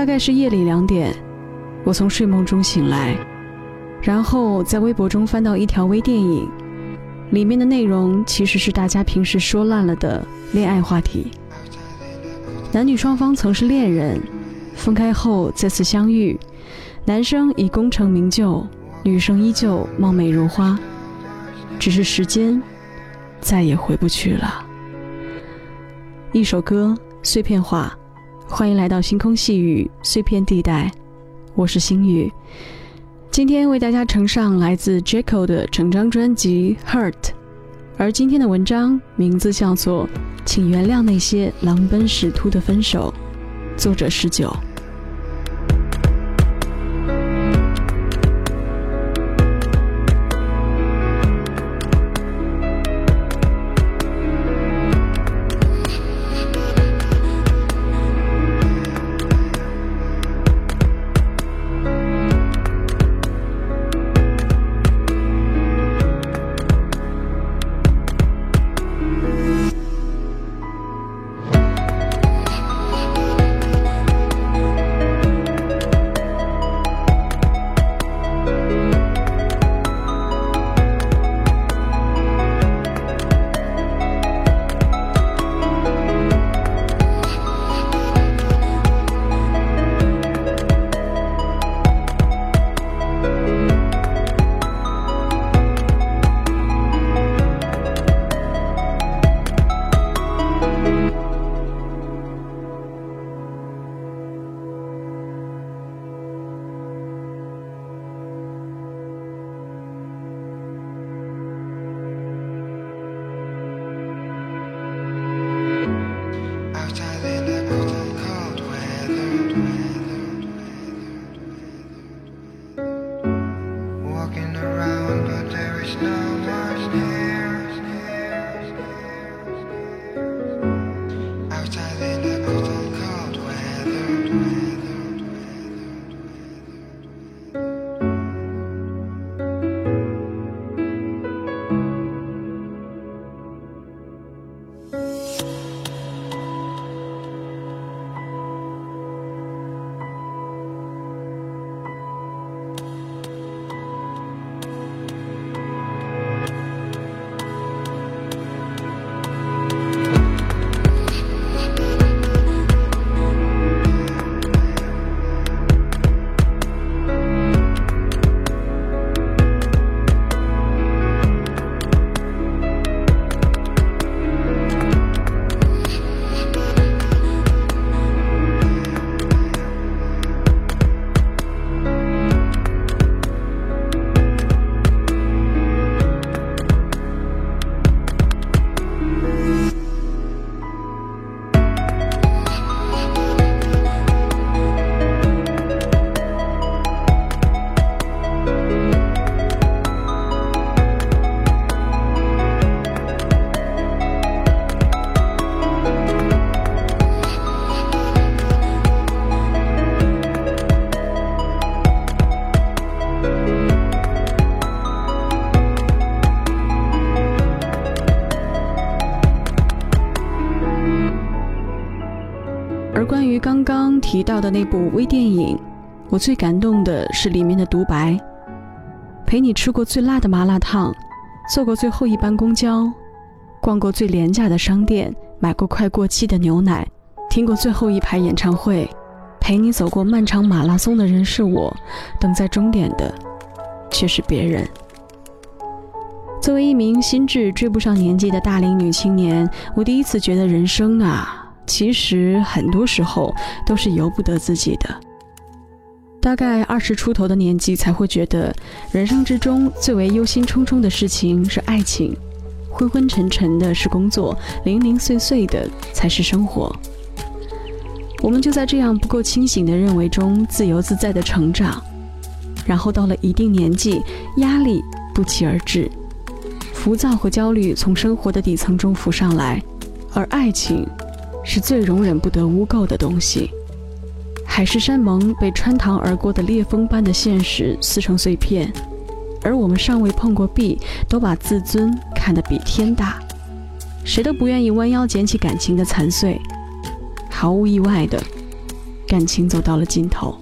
大概是夜里两点，我从睡梦中醒来，然后在微博中翻到一条微电影，里面的内容其实是大家平时说烂了的恋爱话题。男女双方曾是恋人，分开后再次相遇，男生已功成名就，女生依旧貌美如花，只是时间再也回不去了。一首歌，碎片化。欢迎来到星空细雨碎片地带，我是星宇，今天为大家呈上来自 Jacko 的整张专辑《Hurt》，而今天的文章名字叫做《请原谅那些狼奔使突的分手》，作者十九。刚刚提到的那部微电影，我最感动的是里面的独白：陪你吃过最辣的麻辣烫，坐过最后一班公交，逛过最廉价的商店，买过快过期的牛奶，听过最后一排演唱会，陪你走过漫长马拉松的人是我，等在终点的却是别人。作为一名心智追不上年纪的大龄女青年，我第一次觉得人生啊。其实很多时候都是由不得自己的。大概二十出头的年纪才会觉得，人生之中最为忧心忡忡的事情是爱情，昏昏沉沉的是工作，零零碎碎的才是生活。我们就在这样不够清醒的认为中自由自在的成长，然后到了一定年纪，压力不期而至，浮躁和焦虑从生活的底层中浮上来，而爱情。是最容忍不得污垢的东西。海誓山盟被穿堂而过的裂缝般的现实撕成碎片，而我们尚未碰过壁，都把自尊看得比天大。谁都不愿意弯腰捡起感情的残碎。毫无意外的，感情走到了尽头。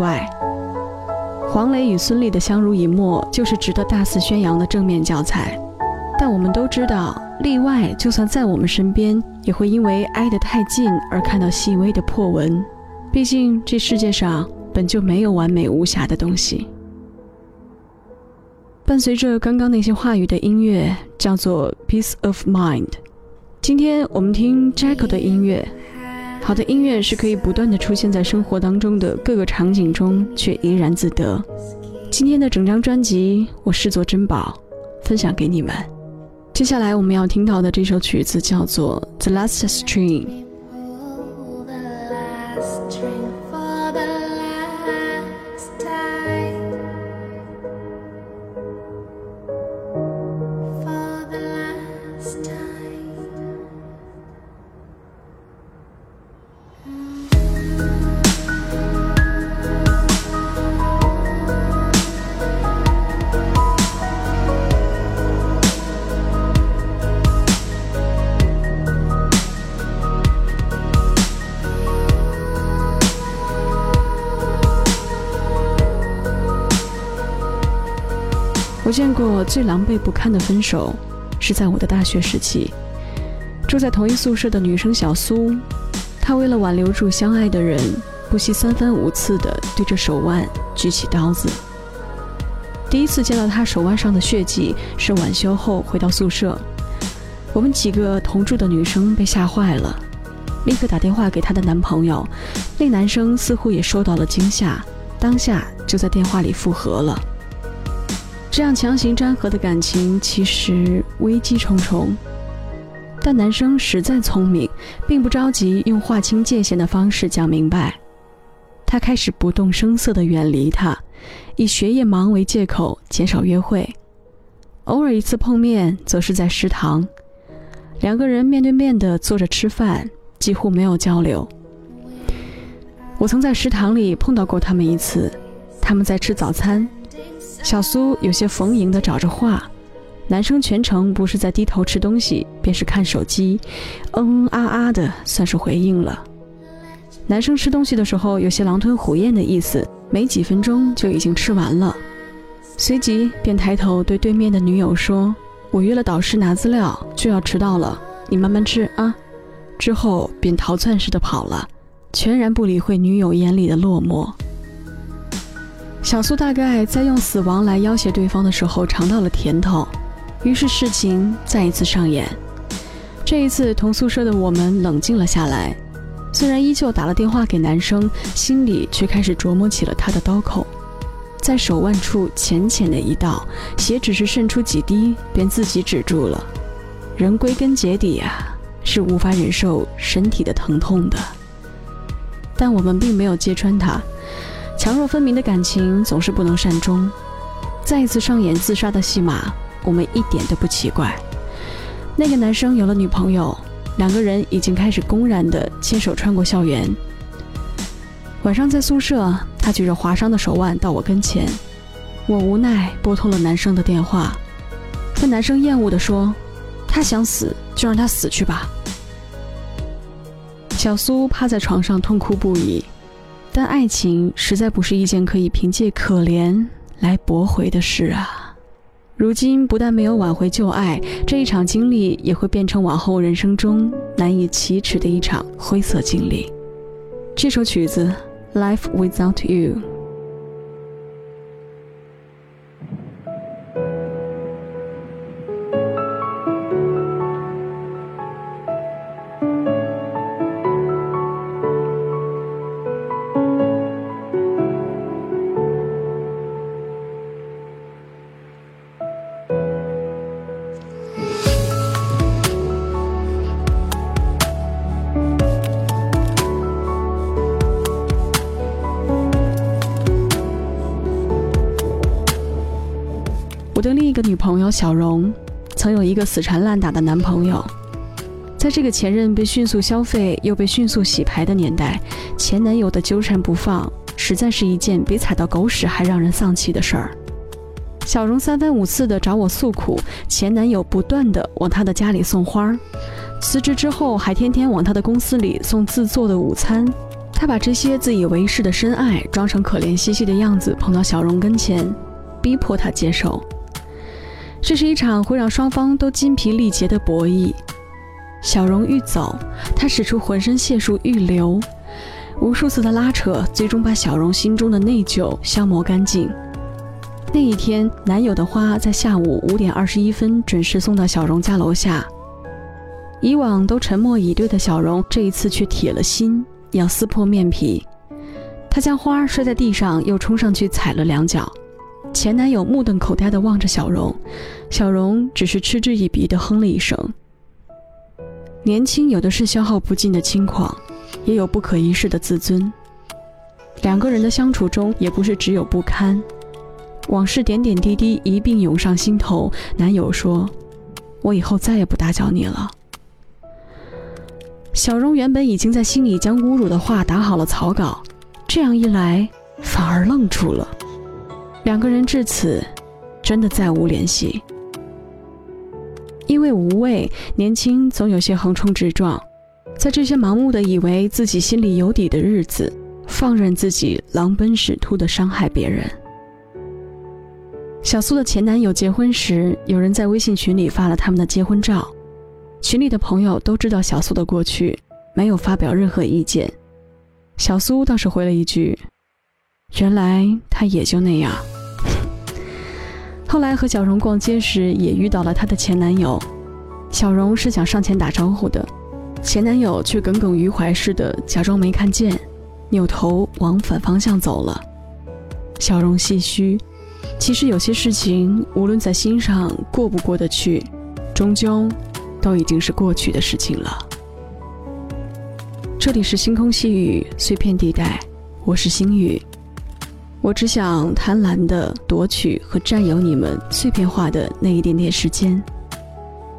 外。黄磊与孙俪的相濡以沫，就是值得大肆宣扬的正面教材。但我们都知道，例外就算在我们身边，也会因为挨得太近而看到细微的破纹。毕竟这世界上本就没有完美无瑕的东西。伴随着刚刚那些话语的音乐，叫做《Peace of Mind》。今天我们听 Jacko 的音乐。好的音乐是可以不断的出现在生活当中的各个场景中，却怡然自得。今天的整张专辑我视作珍宝，分享给你们。接下来我们要听到的这首曲子叫做《The Last String》。见过最狼狈不堪的分手，是在我的大学时期。住在同一宿舍的女生小苏，她为了挽留住相爱的人，不惜三番五次地对着手腕举起刀子。第一次见到她手腕上的血迹，是晚修后回到宿舍，我们几个同住的女生被吓坏了，立刻打电话给她的男朋友。那男生似乎也受到了惊吓，当下就在电话里复合了。这样强行粘合的感情其实危机重重，但男生实在聪明，并不着急用划清界限的方式讲明白。他开始不动声色地远离他，以学业忙为借口减少约会。偶尔一次碰面，则是在食堂，两个人面对面地坐着吃饭，几乎没有交流。我曾在食堂里碰到过他们一次，他们在吃早餐，小苏有些逢迎的找着话，男生全程不是在低头吃东西，便是看手机，嗯嗯啊啊的，算是回应了。男生吃东西的时候有些狼吞虎咽的意思，没几分钟就已经吃完了，随即便抬头对对面的女友说：“我约了导师拿资料，就要迟到了，你慢慢吃啊。”之后便逃窜似的跑了。全然不理会女友眼里的落寞。小苏大概在用死亡来要挟对方的时候尝到了甜头，于是事情再一次上演。这一次，同宿舍的我们冷静了下来，虽然依旧打了电话给男生，心里却开始琢磨起了他的刀口，在手腕处浅浅的一道，血只是渗出几滴，便自己止住了。人归根结底啊，是无法忍受身体的疼痛的。但我们并没有揭穿他，强弱分明的感情总是不能善终。再一次上演自杀的戏码，我们一点都不奇怪。那个男生有了女朋友，两个人已经开始公然的牵手穿过校园。晚上在宿舍，他举着划伤的手腕到我跟前，我无奈拨通了男生的电话，可男生厌恶地说：“他想死就让他死去吧。”小苏趴在床上痛哭不已，但爱情实在不是一件可以凭借可怜来驳回的事啊！如今不但没有挽回旧爱，这一场经历也会变成往后人生中难以启齿的一场灰色经历。这首曲子《Life Without You》。小荣，曾有一个死缠烂打的男朋友。在这个前任被迅速消费又被迅速洗牌的年代，前男友的纠缠不放，实在是一件比踩到狗屎还让人丧气的事儿。小荣三番五次的找我诉苦，前男友不断的往她的家里送花儿，辞职之后还天天往她的公司里送自做的午餐。他把这些自以为是的深爱装成可怜兮兮的样子，捧到小荣跟前，逼迫她接受。这是一场会让双方都筋疲力竭的博弈。小荣欲走，他使出浑身解数欲留，无数次的拉扯，最终把小荣心中的内疚消磨干净。那一天，男友的花在下午五点二十一分准时送到小荣家楼下。以往都沉默以对的小荣，这一次却铁了心要撕破面皮。他将花摔在地上，又冲上去踩了两脚。前男友目瞪口呆地望着小荣，小荣只是嗤之以鼻地哼了一声。年轻有的是消耗不尽的轻狂，也有不可一世的自尊。两个人的相处中，也不是只有不堪，往事点点滴滴一并涌上心头。男友说：“我以后再也不打搅你了。”小荣原本已经在心里将侮辱的话打好了草稿，这样一来，反而愣住了。两个人至此，真的再无联系。因为无畏，年轻总有些横冲直撞，在这些盲目的以为自己心里有底的日子，放任自己狼奔屎突的伤害别人。小苏的前男友结婚时，有人在微信群里发了他们的结婚照，群里的朋友都知道小苏的过去，没有发表任何意见。小苏倒是回了一句。原来他也就那样。后来和小荣逛街时，也遇到了她的前男友。小荣是想上前打招呼的，前男友却耿耿于怀似的假装没看见，扭头往反方向走了。小荣唏嘘，其实有些事情，无论在心上过不过得去，终究都已经是过去的事情了。这里是星空细雨碎片地带。我是星宇。我只想贪婪的夺取和占有你们碎片化的那一点点时间。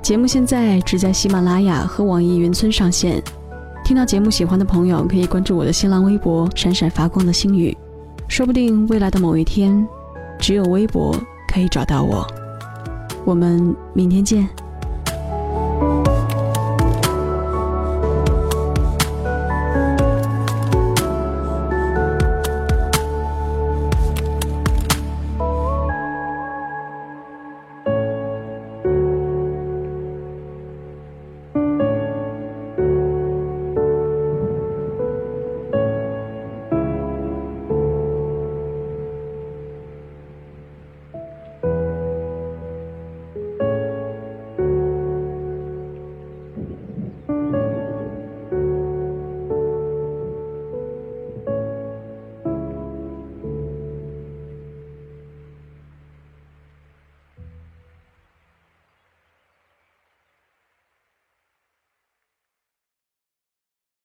节目现在只在喜马拉雅和网易云村上线。听到节目喜欢的朋友，可以关注我的新浪微博“闪闪发光的星宇”，说不定未来的某一天，只有微博可以找到我。我们明天见。